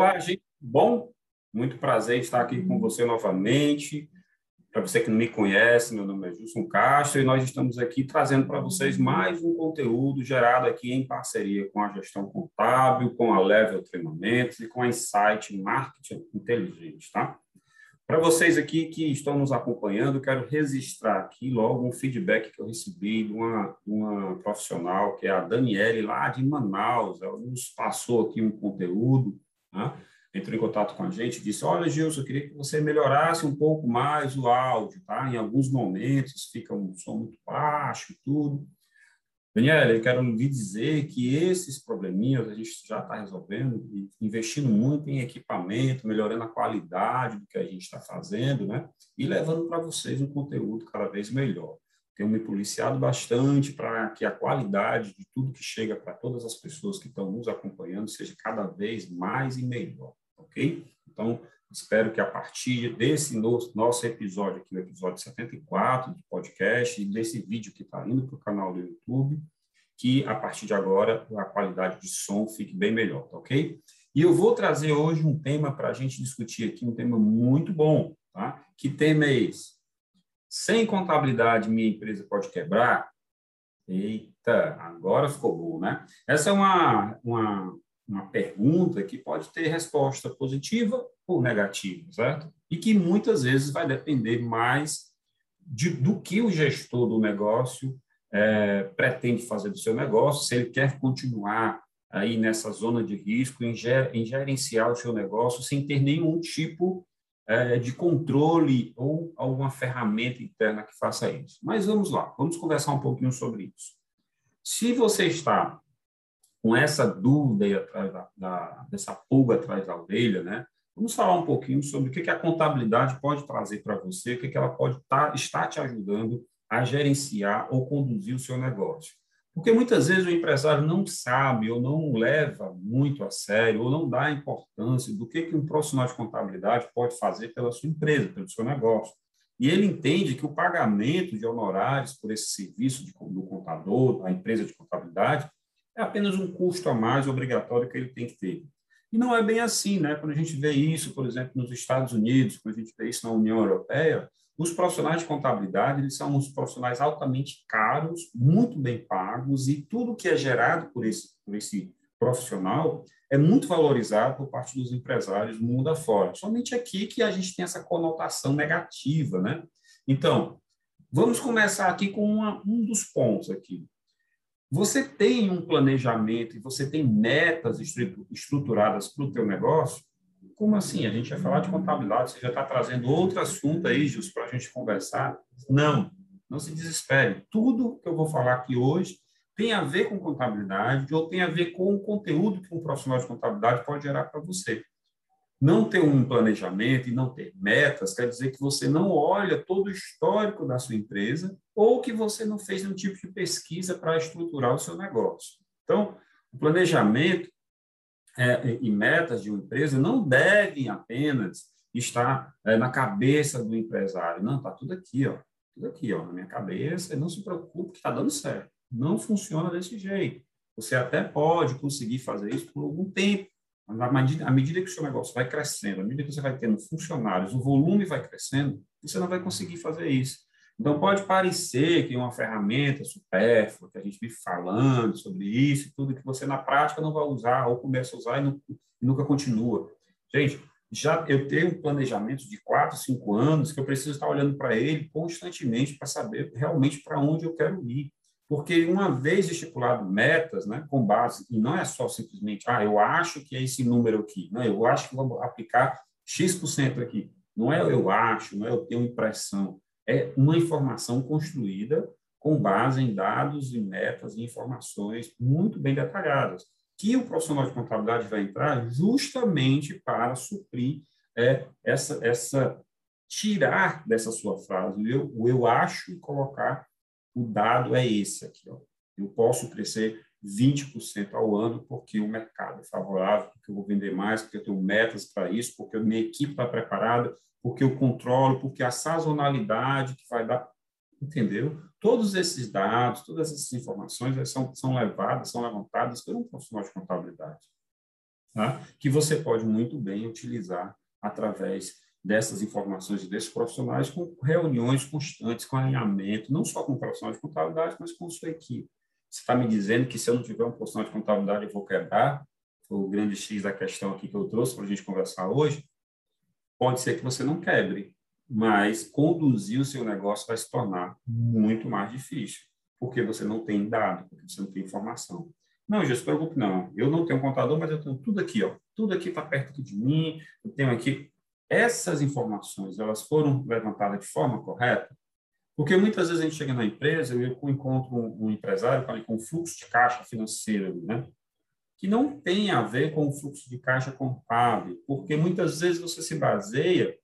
Olá, gente. Bom, muito prazer estar aqui com você novamente. Para você que não me conhece, meu nome é Gilson Castro e nós estamos aqui trazendo para vocês mais um conteúdo gerado aqui em parceria com a Gestão Contábil, com a Level Treinamentos e com a Insight Marketing Inteligente, tá? Para vocês aqui que estão nos acompanhando, quero registrar aqui logo um feedback que eu recebi de uma, uma profissional, que é a Daniele, lá de Manaus. Ela nos passou aqui um conteúdo, né? entrou em contato com a gente e disse: Olha, Gilson, eu queria que você melhorasse um pouco mais o áudio, tá? Em alguns momentos fica um som muito baixo e tudo. Daniela, eu quero lhe dizer que esses probleminhas a gente já está resolvendo, investindo muito em equipamento, melhorando a qualidade do que a gente está fazendo, né? E levando para vocês um conteúdo cada vez melhor. Tenho me policiado bastante para que a qualidade de tudo que chega para todas as pessoas que estão nos acompanhando seja cada vez mais e melhor, ok? Então, espero que a partir desse nosso episódio aqui, o episódio 74 do podcast, e desse vídeo que está indo para o canal do YouTube, que a partir de agora a qualidade de som fique bem melhor, tá ok? E eu vou trazer hoje um tema para a gente discutir aqui, um tema muito bom, tá? Que tema é esse? Sem contabilidade, minha empresa pode quebrar? Eita, agora ficou bom, né? Essa é uma, uma, uma pergunta que pode ter resposta positiva ou negativa, certo? E que muitas vezes vai depender mais de, do que o gestor do negócio é, pretende fazer do seu negócio, se ele quer continuar aí nessa zona de risco, em, ger, em gerenciar o seu negócio sem ter nenhum tipo de controle ou alguma ferramenta interna que faça isso. Mas vamos lá, vamos conversar um pouquinho sobre isso. Se você está com essa dúvida aí atrás da, da, dessa pulga atrás da orelha, né? Vamos falar um pouquinho sobre o que, que a contabilidade pode trazer para você, o que, que ela pode tá, estar te ajudando a gerenciar ou conduzir o seu negócio. Porque muitas vezes o empresário não sabe ou não leva muito a sério ou não dá importância do que, um profissional de contabilidade pode fazer pela sua empresa, pelo seu negócio. E ele entende que o pagamento de honorários por esse serviço de, do contador, da empresa de contabilidade, é apenas um custo a mais obrigatório que ele tem que ter. E não é bem assim, né? Quando a gente vê isso, por exemplo, nos Estados Unidos, quando a gente vê isso na União Europeia, os profissionais de contabilidade eles são uns profissionais altamente caros, muito bem pagos, e tudo que é gerado por esse, por esse profissional é muito valorizado por parte dos empresários no mundo afora. Somente aqui que a gente tem essa conotação negativa, né? Então, vamos começar aqui com uma, um dos pontos aqui. Você tem um planejamento e você tem metas estruturadas para o teu negócio? Como assim? A gente vai falar de contabilidade, você já está trazendo outro assunto aí, Jus, para a gente conversar? Não, não se desespere. Tudo que eu vou falar aqui hoje tem a ver com contabilidade ou tem a ver com o conteúdo que um profissional de contabilidade pode gerar para você. Não ter um planejamento e não ter metas quer dizer que você não olha todo o histórico da sua empresa ou que você não fez nenhum tipo de pesquisa para estruturar o seu negócio. Então, o planejamento é, e metas de uma empresa não devem apenas estar é, na cabeça do empresário. Não, está tudo aqui, ó, tudo aqui, ó, na minha cabeça. Não se preocupe que está dando certo. Não funciona desse jeito. Você até pode conseguir fazer isso por algum tempo, medida, à medida que o seu negócio vai crescendo, à medida que você vai tendo funcionários, o volume vai crescendo, você não vai conseguir fazer isso. Então, pode parecer que é uma ferramenta supérflua, que a gente vive falando sobre isso tudo, que você na prática não vai usar, ou começa a usar e, não, e nunca continua. Gente, já eu tenho um planejamento de quatro, cinco anos que eu preciso estar olhando para ele constantemente para saber realmente para onde eu quero ir. Porque uma vez estipulado metas, né, com base, e não é só simplesmente, ah, eu acho que é esse número aqui, não, eu acho que vou aplicar X% aqui. Não é eu acho, não é eu tenho impressão, é uma informação construída com base em dados e metas e informações muito bem detalhadas, que o profissional de contabilidade vai entrar justamente para suprir é, essa, essa tirar dessa sua frase eu, o eu acho e colocar o dado é esse aqui. Ó. Eu posso crescer 20% ao ano porque o mercado é favorável, porque eu vou vender mais, porque eu tenho metas para isso, porque a minha equipe está preparada, porque eu controlo, porque a sazonalidade que vai dar, entendeu? Todos esses dados, todas essas informações são, são levadas, são levantadas por um profissional de contabilidade. tá? que você pode muito bem utilizar através dessas informações e desses profissionais com reuniões constantes, com alinhamento, não só com profissionais de contabilidade, mas com sua equipe. Você está me dizendo que se eu não tiver um profissional de contabilidade eu vou quebrar? Foi o grande X da questão aqui que eu trouxe para a gente conversar hoje. Pode ser que você não quebre, mas conduzir o seu negócio vai se tornar muito mais difícil, porque você não tem dado, porque você não tem informação. Não, já se preocupe, não. Eu não tenho um contador, mas eu tenho tudo aqui, ó. Tudo aqui está perto de mim. Eu tenho aqui essas informações, elas foram levantadas de forma correta? Porque muitas vezes a gente chega na empresa eu encontro um, empresário com um fluxo de caixa financeiro, né? que não tem a ver com o fluxo de caixa contábil, porque muitas vezes você se baseia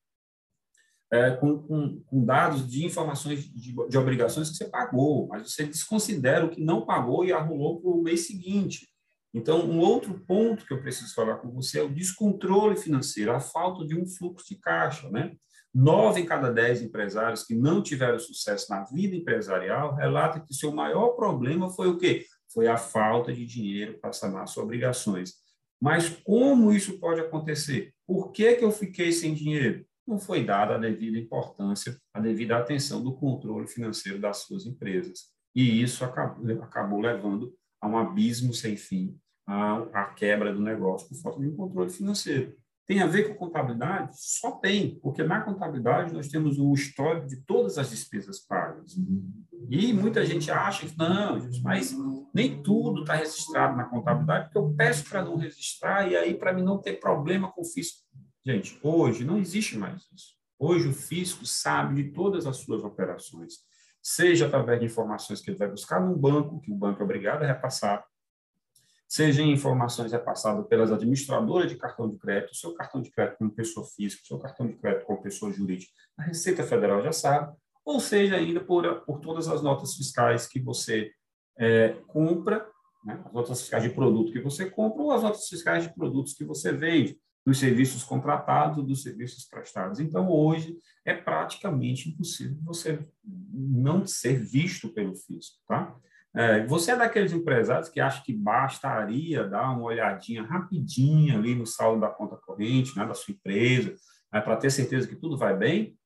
é, com, com, com, dados de informações de, de, obrigações que você pagou, mas você desconsidera o que não pagou e arrumou para o mês seguinte. Então, um outro ponto que eu preciso falar com você é o descontrole financeiro, a falta de um fluxo de caixa. Né? Nove em cada dez empresários que não tiveram sucesso na vida empresarial relatam que seu maior problema foi o quê? Foi a falta de dinheiro para sanar suas obrigações. Mas como isso pode acontecer? Por que, que eu fiquei sem dinheiro? não foi dada a devida importância, a devida atenção do controle financeiro das suas empresas. E isso acabou, acabou levando a um abismo sem fim, a, a quebra do negócio por falta de um controle financeiro. Tem a ver com contabilidade? Só tem, porque na contabilidade nós temos o histórico de todas as despesas pagas. E muita gente acha que não, mas nem tudo está registrado na contabilidade, porque eu peço para não registrar e aí para mim não ter problema com o fisco. Gente, hoje não existe mais isso. Hoje o fisco sabe de todas as suas operações, seja através de informações que ele vai buscar no banco, que o banco é obrigado a repassar, seja em informações repassadas pelas administradoras de cartão de crédito, seu cartão de crédito como pessoa física, seu cartão de crédito como pessoa jurídica, a Receita Federal já sabe, ou seja ainda por, por todas as notas fiscais que você é, compra, né, as notas fiscais de produto que você compra ou as notas fiscais de produtos que você vende dos serviços contratados, dos serviços prestados. Então, hoje, é praticamente impossível você não ser visto pelo fisco. Tá? É, você é daqueles empresários que acha que bastaria dar uma olhadinha rapidinha ali no saldo da conta corrente, né, da sua empresa, né, para ter certeza que tudo vai bem?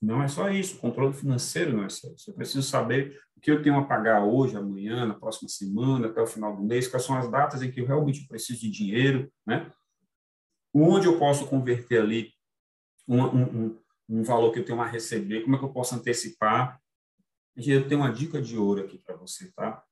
Não é só isso, o controle financeiro não é só isso. Eu preciso saber o que eu tenho a pagar hoje, amanhã, na próxima semana, até o final do mês, quais são as datas em que eu realmente preciso de dinheiro, né? onde eu posso converter ali um, um, um, valor que eu tenho a receber, como é que eu posso antecipar. Eu tenho uma dica de ouro aqui para você, tá?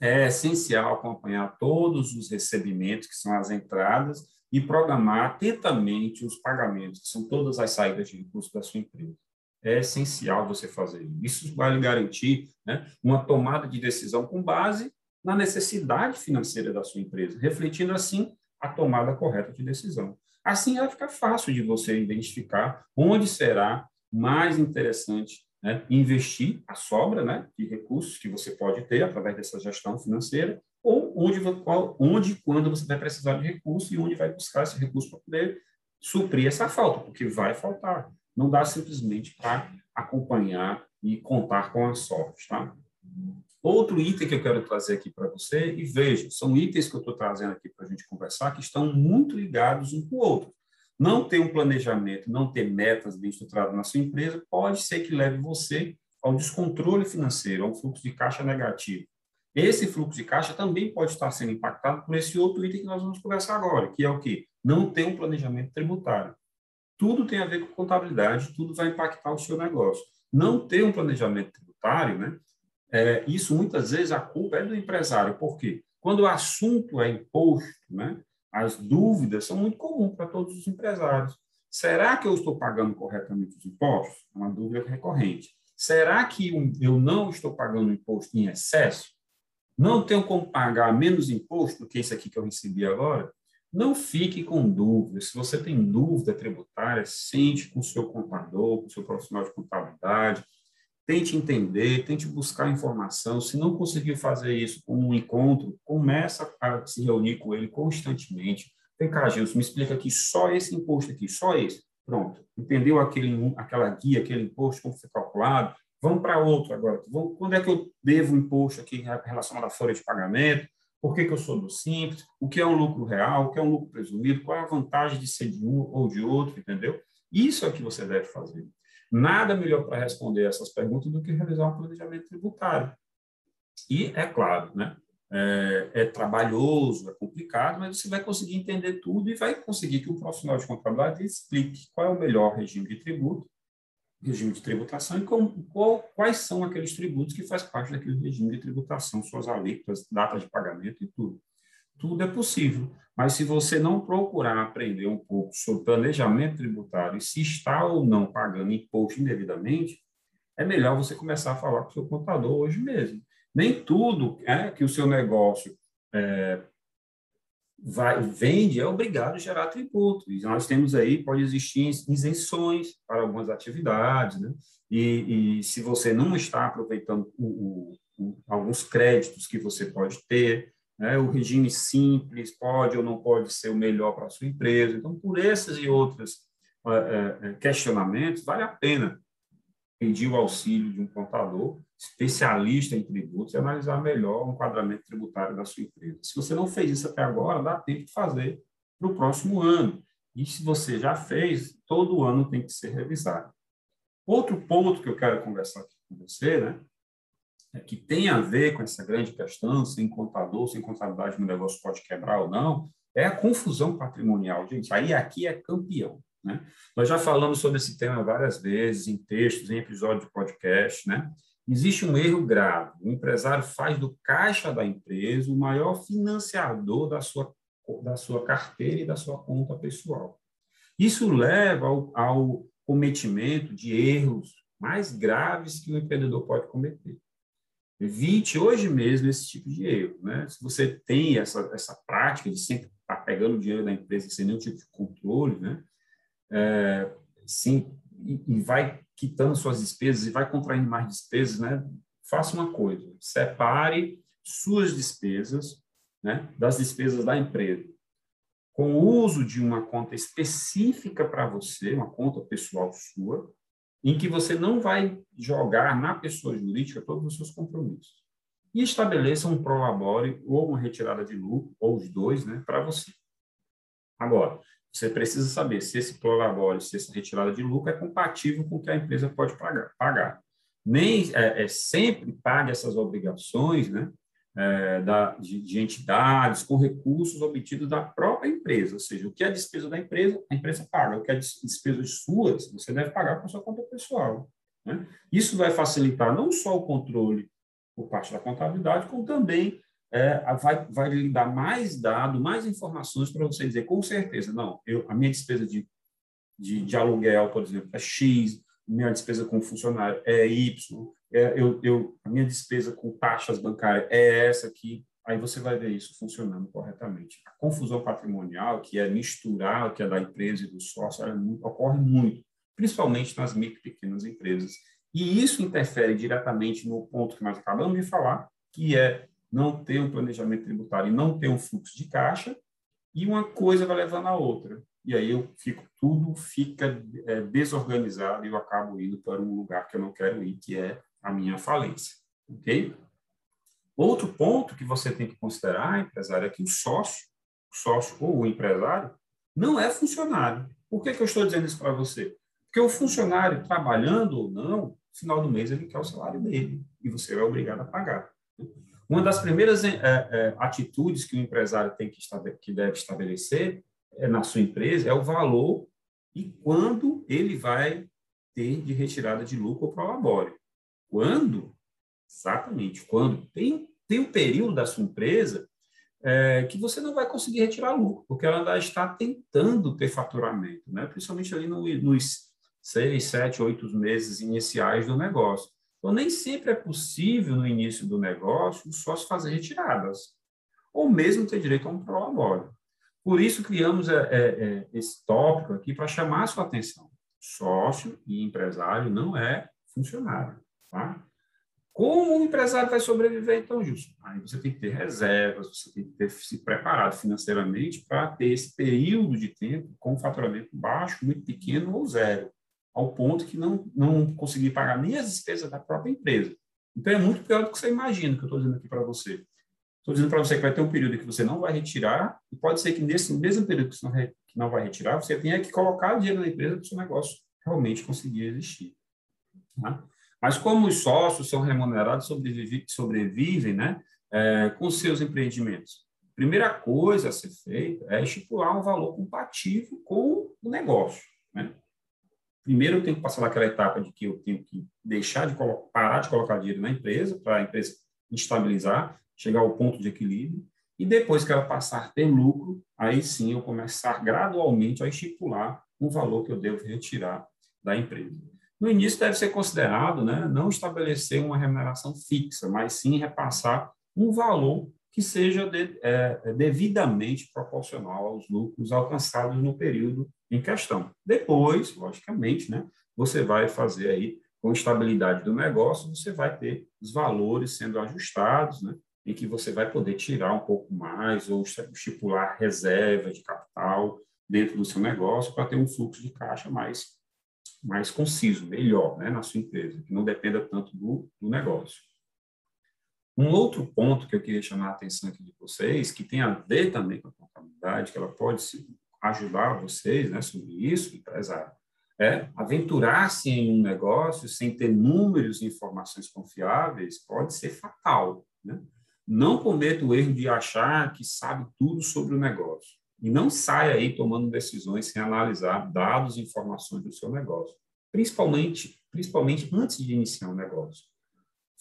É essencial acompanhar todos os recebimentos, que são as entradas, e programar atentamente os pagamentos, que são todas as saídas de recursos da sua empresa. É essencial você fazer isso. Isso vai lhe garantir né, uma tomada de decisão com base na necessidade financeira da sua empresa, refletindo assim a tomada correta de decisão. Assim vai ficar fácil de você identificar onde será mais interessante né, investir a sobra né, de recursos que você pode ter através dessa gestão financeira, ou onde, qual, onde quando você vai precisar de recurso e onde vai buscar esse recurso para poder suprir essa falta, porque vai faltar. Não dá simplesmente para acompanhar e contar com a sorte. Tá? Outro item que eu quero trazer aqui para você, e veja, são itens que eu estou trazendo aqui para a gente conversar, que estão muito ligados um com o outro. Não ter um planejamento, não ter metas bem estruturadas na sua empresa, pode ser que leve você ao descontrole financeiro, a um fluxo de caixa negativo. Esse fluxo de caixa também pode estar sendo impactado por esse outro item que nós vamos conversar agora, que é o quê? Não ter um planejamento tributário. Tudo tem a ver com contabilidade, tudo vai impactar o seu negócio. Não ter um planejamento tributário, né? é, isso muitas vezes a culpa é do empresário. Por quê? Quando o assunto é imposto, né, as dúvidas são muito comuns para todos os empresários. Será que eu estou pagando corretamente os impostos? É uma dúvida recorrente. Será que eu não estou pagando imposto em excesso? Não tenho como pagar menos imposto do que esse aqui que eu recebi agora? Não fique com dúvida. Se você tem dúvida tributária, sente com o seu contador, com o seu profissional de contabilidade, tente entender, tente buscar informação. Se não conseguir fazer isso com um encontro, começa a se reunir com ele constantemente. Vem cá, Gilson, me explica aqui só esse imposto aqui, só esse. Pronto. Entendeu aquele, aquela guia, aquele imposto, como foi calculado? Vamos para outro agora. Quando é que eu devo imposto aqui relacionado à folha de pagamento? por que, que eu sou do simples, o que é um lucro real, o que é um lucro presumido, qual é a vantagem de ser de um ou de outro, entendeu? Isso é o que você deve fazer. Nada melhor para responder essas perguntas do que realizar um planejamento tributário. E, é claro, né, é, é, trabalhoso, é complicado, mas você vai conseguir entender tudo e vai conseguir que um profissional de contabilidade explique qual é o melhor regime de tributo, regime de tributação e qual, quais são aqueles tributos que faz parte daquele regime de tributação, suas alíquotas, data de pagamento e tudo. Tudo é possível, mas se você não procurar aprender um pouco sobre planejamento tributário e se está ou não pagando imposto indevidamente, é melhor você começar a falar com o seu contador hoje mesmo. Nem tudo é que o seu negócio é, vai, vende é obrigado a gerar tributo. E nós temos aí, pode existir isenções para algumas atividades, né? E, e se você não está aproveitando o, o, o, alguns créditos que você pode ter, né? o regime simples pode ou não pode ser o melhor para a sua empresa. Então, por esses e outros é, é, questionamentos, vale a pena pedir o auxílio de um contador especialista em tributos e analisar melhor o enquadramento tributário da sua empresa. Se você não fez isso até agora, dá tempo de fazer para o próximo ano. E se você já fez, todo ano tem que ser revisado. Outro ponto que eu quero conversar aqui com você, né, é que tem a ver com essa grande questão, se contador, se contabilidade no negócio pode quebrar ou não, é a confusão patrimonial. Gente, aí aqui é campeão. Né? Nós já falamos sobre esse tema várias vezes, em textos, em episódios de podcast. Né? Existe um erro grave. O empresário faz do caixa da empresa o maior financiador da sua, da sua carteira e da sua conta pessoal. Isso leva ao, ao cometimento de erros mais graves que o empreendedor pode cometer. Evite hoje mesmo esse tipo de erro. Né? Se você tem essa, essa prática de sempre estar pegando o dinheiro da empresa sem nenhum tipo de controle, né? É, sim, e, e vai quitando suas despesas e vai contraindo mais despesas, né? Faça uma coisa, separe suas despesas, né, das despesas da empresa. Com o uso de uma conta específica para você, uma conta pessoal sua, em que você não vai jogar na pessoa jurídica todos os seus compromissos. E estabeleça um prolabore ou uma retirada de lucro, ou os dois, né, para você. Agora, você precisa saber se esse prolabore, se essa retirada de lucro é compatível com o que a empresa pode pagar. pagar. Nem é, é sempre pague essas obrigações né, é, da, de, de, entidades com recursos obtidos da própria empresa, ou seja, o que é despesa da empresa, a empresa paga, o que é despesas suas, você deve pagar com sua conta pessoal. Né? Isso vai facilitar não só o controle por parte da contabilidade, como também é, vai, vai lhe dar mais dado, mais informações para você dizer com certeza, não, eu, a minha despesa de, de, de aluguel, por exemplo, é X, minha despesa com funcionário é Y, é, eu, eu, a minha despesa com taxas bancárias é essa aqui, aí você vai ver isso funcionando corretamente. A confusão patrimonial, que é misturar o que é da empresa e do sócio, é muito, ocorre muito, principalmente nas micro e pequenas empresas. E isso interfere diretamente no ponto que nós acabamos de falar, que é não ter um planejamento tributário e não ter um fluxo de caixa, e uma coisa vai levando a outra. E aí eu fico, tudo fica é, desorganizado e eu acabo indo para um lugar que eu não quero ir, que é a minha falência. Ok? Outro ponto que você tem que considerar, empresário, é que o sócio, o sócio ou o empresário, não é funcionário. Por que, que eu estou dizendo isso para você? Porque o funcionário, trabalhando ou não, final do mês ele quer o salário dele e você é obrigado a pagar. Uma das primeiras é, é, atitudes que o empresário tem que, que deve estabelecer na sua empresa é o valor e quando ele vai ter de retirada de lucro ou prolabore. Quando? Exatamente, quando? Tem, tem um período da sua empresa é, que você não vai conseguir retirar lucro, porque ela ainda está tentando ter faturamento, né? principalmente ali no, nos seis, sete, oito meses iniciais do negócio. Então, nem sempre é possível, no início do negócio, o sócio fazer retiradas, ou mesmo ter direito a um prolabore. Por isso, criamos é, é, é, esse tópico aqui para chamar a sua atenção. Sócio e empresário não é funcionário. Tá? Como o empresário vai sobreviver, então, Justo? Aí você tem que ter reservas, você tem que ter se preparado financeiramente para ter esse período de tempo com faturamento baixo, muito pequeno ou zero ao ponto que não, não conseguir pagar nem as despesas da própria empresa. Então, é muito pior do que você imagina, que eu estou dizendo aqui para você. Estou dizendo para você que vai ter um período que você não vai retirar, e pode ser que nesse mesmo período que você não vai retirar, você tenha que colocar dinheiro na empresa para o seu negócio realmente conseguir existir. Tá? Mas como os sócios são remunerados, sobrevivem, sobrevivem né, é, com seus empreendimentos? Primeira coisa a ser feita é estipular um valor compatível com o negócio. Né? Primeiro, eu tenho que passar daquela etapa de que eu tenho que deixar de parar de colocar dinheiro na empresa, para a empresa estabilizar, chegar ao ponto de equilíbrio, e depois que ela passar a ter lucro, aí sim eu começar gradualmente a estipular um valor que eu devo retirar da empresa. No início deve ser considerado, né, não estabelecer uma remuneração fixa, mas sim repassar um valor que seja de, é, devidamente proporcional aos lucros alcançados no período em questão. Depois, logicamente, né, você vai fazer aí com estabilidade do negócio, você vai ter os valores sendo ajustados, né, em que você vai poder tirar um pouco mais ou estipular reserva de capital dentro do seu negócio para ter um fluxo de caixa mais, mais conciso, melhor né, na sua empresa, que não dependa tanto do, do negócio. Um outro ponto que eu queria chamar a atenção aqui de vocês, que tem a ver também com a contabilidade, que ela pode ajudar vocês né, sobre isso, empresário, é aventurar-se em um negócio sem ter números e informações confiáveis pode ser fatal. Não cometa o erro de achar que sabe tudo sobre o negócio. E não saia aí tomando decisões sem analisar dados e informações do seu negócio, principalmente, principalmente antes de iniciar um negócio.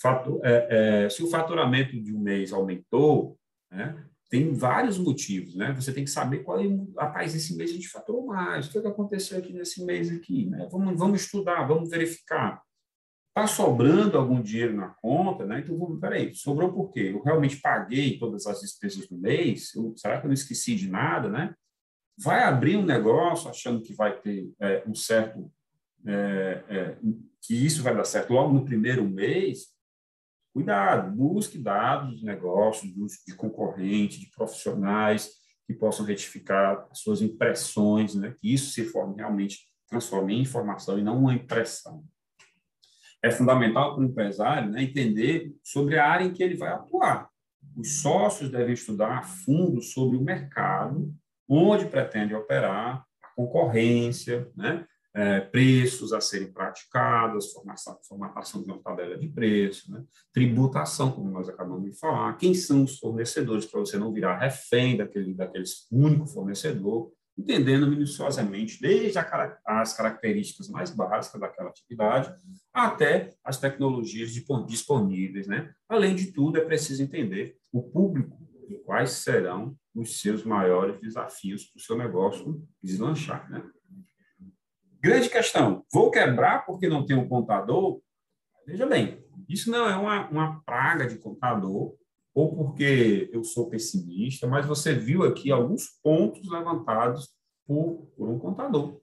Fato, é, é, se o faturamento de um mês aumentou, né, tem vários motivos, né? Você tem que saber qual é, rapaz, esse mês a gente faturou mais, o é que aconteceu aqui nesse mês aqui, né? Vamos, vamos estudar, vamos verificar. Está sobrando algum dinheiro na conta, né? Então, vamos, peraí, sobrou por quê? Eu realmente paguei todas as despesas do mês? Eu, será que eu não esqueci de nada, né? Vai abrir um negócio achando que vai ter é, um certo... É, é, que isso vai dar certo logo no primeiro mês, cuidado, busque dados de negócio, de concorrente, de profissionais que possam retificar as suas impressões, né? que isso se forme, realmente transforme em informação e não uma impressão é fundamental para o empresário né, entender sobre a área em que ele vai atuar. Os sócios devem estudar a fundo sobre o mercado, onde pretende operar, a concorrência, né, é, preços a serem praticados, formação, formatação de uma tabela de preço, né, tributação, como nós acabamos de falar, quem são os fornecedores para você não virar refém daquele, daquele único fornecedor, entendendo minuciosamente desde as características mais básicas daquela atividade até as tecnologias disponíveis. Né? Além de tudo, é preciso entender o público e quais serão os seus maiores desafios para o seu negócio deslanchar. Né? Grande questão: vou quebrar porque não tenho um contador? Veja bem, isso não é uma, uma praga de contador, ou porque eu sou pessimista, mas você viu aqui alguns pontos levantados por, por um contador,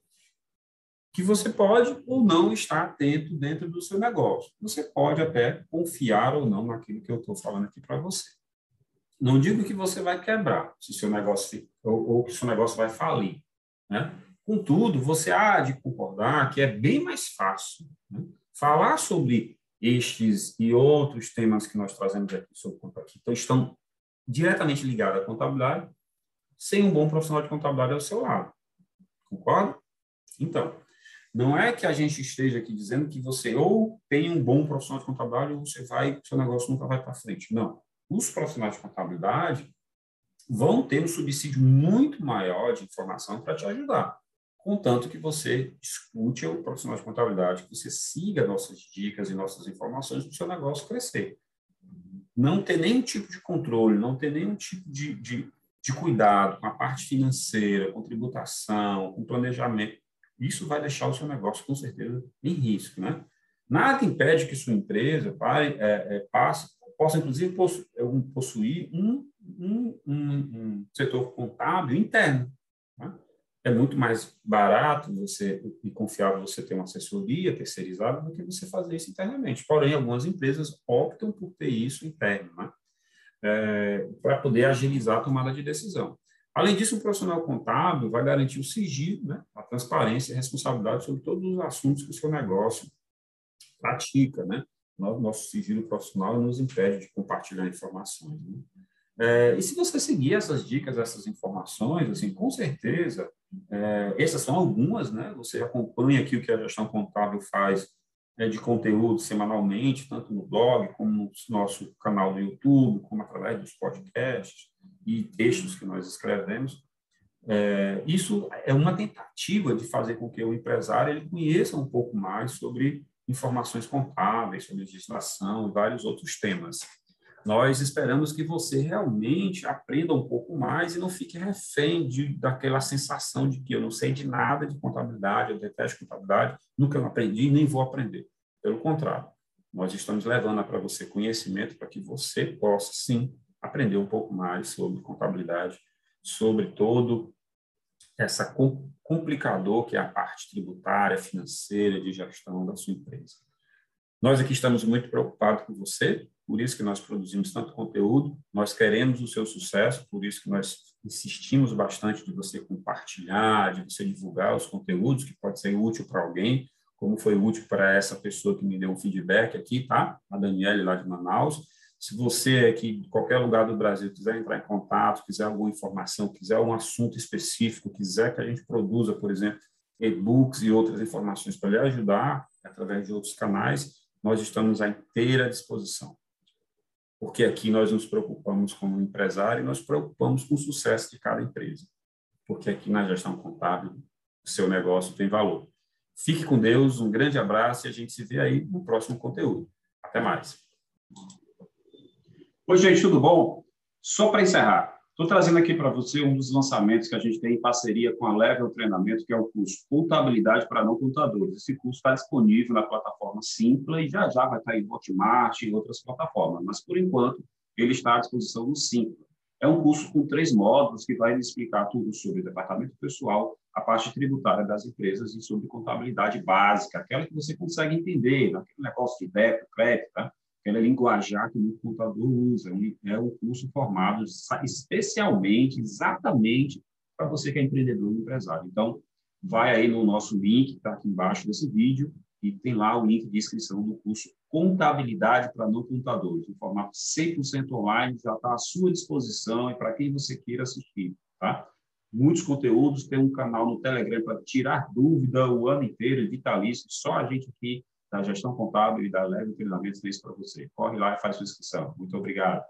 que você pode ou não estar atento dentro do seu negócio. Você pode até confiar ou não naquilo que eu estou falando aqui para você. Não digo que você vai quebrar, se seu negócio ou, ou que seu negócio vai falir, né? Contudo, você há de concordar que é bem mais fácil né? falar sobre estes e outros temas que nós trazemos aqui sobre contabilidade, então, estão diretamente ligados à contabilidade, sem um bom profissional de contabilidade ao seu lado. Concorda? Então, não é que a gente esteja aqui dizendo que você ou tem um bom profissional de contabilidade ou você vai, seu negócio nunca vai para frente. Não. Os profissionais de contabilidade vão ter um subsídio muito maior de informação para te ajudar contanto que você escute o profissional de contabilidade, que você siga nossas dicas e nossas informações para o seu negócio crescer. Não ter nenhum tipo de controle, não ter nenhum tipo de, de, de cuidado com a parte financeira, com tributação, com planejamento, isso vai deixar o seu negócio, com certeza, em risco. Né? Nada impede que sua empresa pare, é, é, passe, possa, inclusive, possuir um, um, um, um setor contábil interno. Né? É muito mais barato você e confiável você ter uma assessoria terceirizada do que você fazer isso internamente. Porém, algumas empresas optam por ter isso interno, né? É, para poder agilizar a tomada de decisão. Além disso, o profissional contábil vai garantir o sigilo, né, a transparência e a responsabilidade sobre todos os assuntos que o seu negócio pratica. Né? Nosso sigilo profissional nos impede de compartilhar informações. Né? É, e se você seguir essas dicas, essas informações, assim, com certeza, é, essas são algumas, né? Você acompanha aqui o que a gestão contábil faz é, de conteúdo semanalmente, tanto no blog, como no nosso canal no YouTube, como através dos podcasts e textos que nós escrevemos. É, isso é uma tentativa de fazer com que o empresário ele conheça um pouco mais sobre informações contábeis, sobre legislação e vários outros temas. Nós esperamos que você realmente aprenda um pouco mais e não fique refém de, daquela sensação de que eu não sei de nada de contabilidade, eu detesto contabilidade, nunca aprendi nem vou aprender. Pelo contrário, nós estamos levando para você conhecimento para que você possa, sim, aprender um pouco mais sobre contabilidade, sobre todo essa complicador que é a parte tributária, financeira, de gestão da sua empresa. Nós aqui estamos muito preocupados com você, por isso que nós produzimos tanto conteúdo, nós queremos o seu sucesso, por isso que nós insistimos bastante de você compartilhar, de você divulgar os conteúdos, que pode ser útil para alguém, como foi útil para essa pessoa que me deu um feedback aqui, tá? A Daniele lá de Manaus. Se você aqui de qualquer lugar do Brasil quiser entrar em contato, quiser alguma informação, quiser um assunto específico, quiser que a gente produza, por exemplo, e-books e outras informações para lhe ajudar através de outros canais, nós estamos à inteira disposição porque aqui nós nos preocupamos como empresário e nós preocupamos com o sucesso de cada empresa, porque aqui na gestão contábil o seu negócio tem valor. Fique com Deus, um grande abraço e a gente se vê aí no próximo conteúdo. Até mais. Oi, gente, tudo bom? Só para encerrar, Estou trazendo aqui para você um dos lançamentos que a gente tem em parceria com a Level Treinamento, que é o curso Contabilidade para Não Contadores. Esse curso está disponível na plataforma Simpla e já já vai estar em Hotmart e outras plataformas, mas por enquanto ele está à disposição no Simpla. É um curso com três módulos que vai explicar tudo sobre o departamento pessoal, a parte tributária das empresas e sobre contabilidade básica, aquela que você consegue entender, aquele negócio de débito, crédito, tá? Aquela linguajar que o contador usa. É um curso formado especialmente, exatamente, para você que é empreendedor e empresário. Então, vai aí no nosso link, está aqui embaixo desse vídeo, e tem lá o link de inscrição do curso Contabilidade para Não Contadores, em formato 100% online, já está à sua disposição e para quem você queira assistir, tá? Muitos conteúdos, tem um canal no Telegram para tirar dúvida o ano inteiro, vitalício, só a gente aqui da gestão contábil e da Leve Treinamentos tem isso para você. Corre lá e faz sua inscrição. Muito obrigado.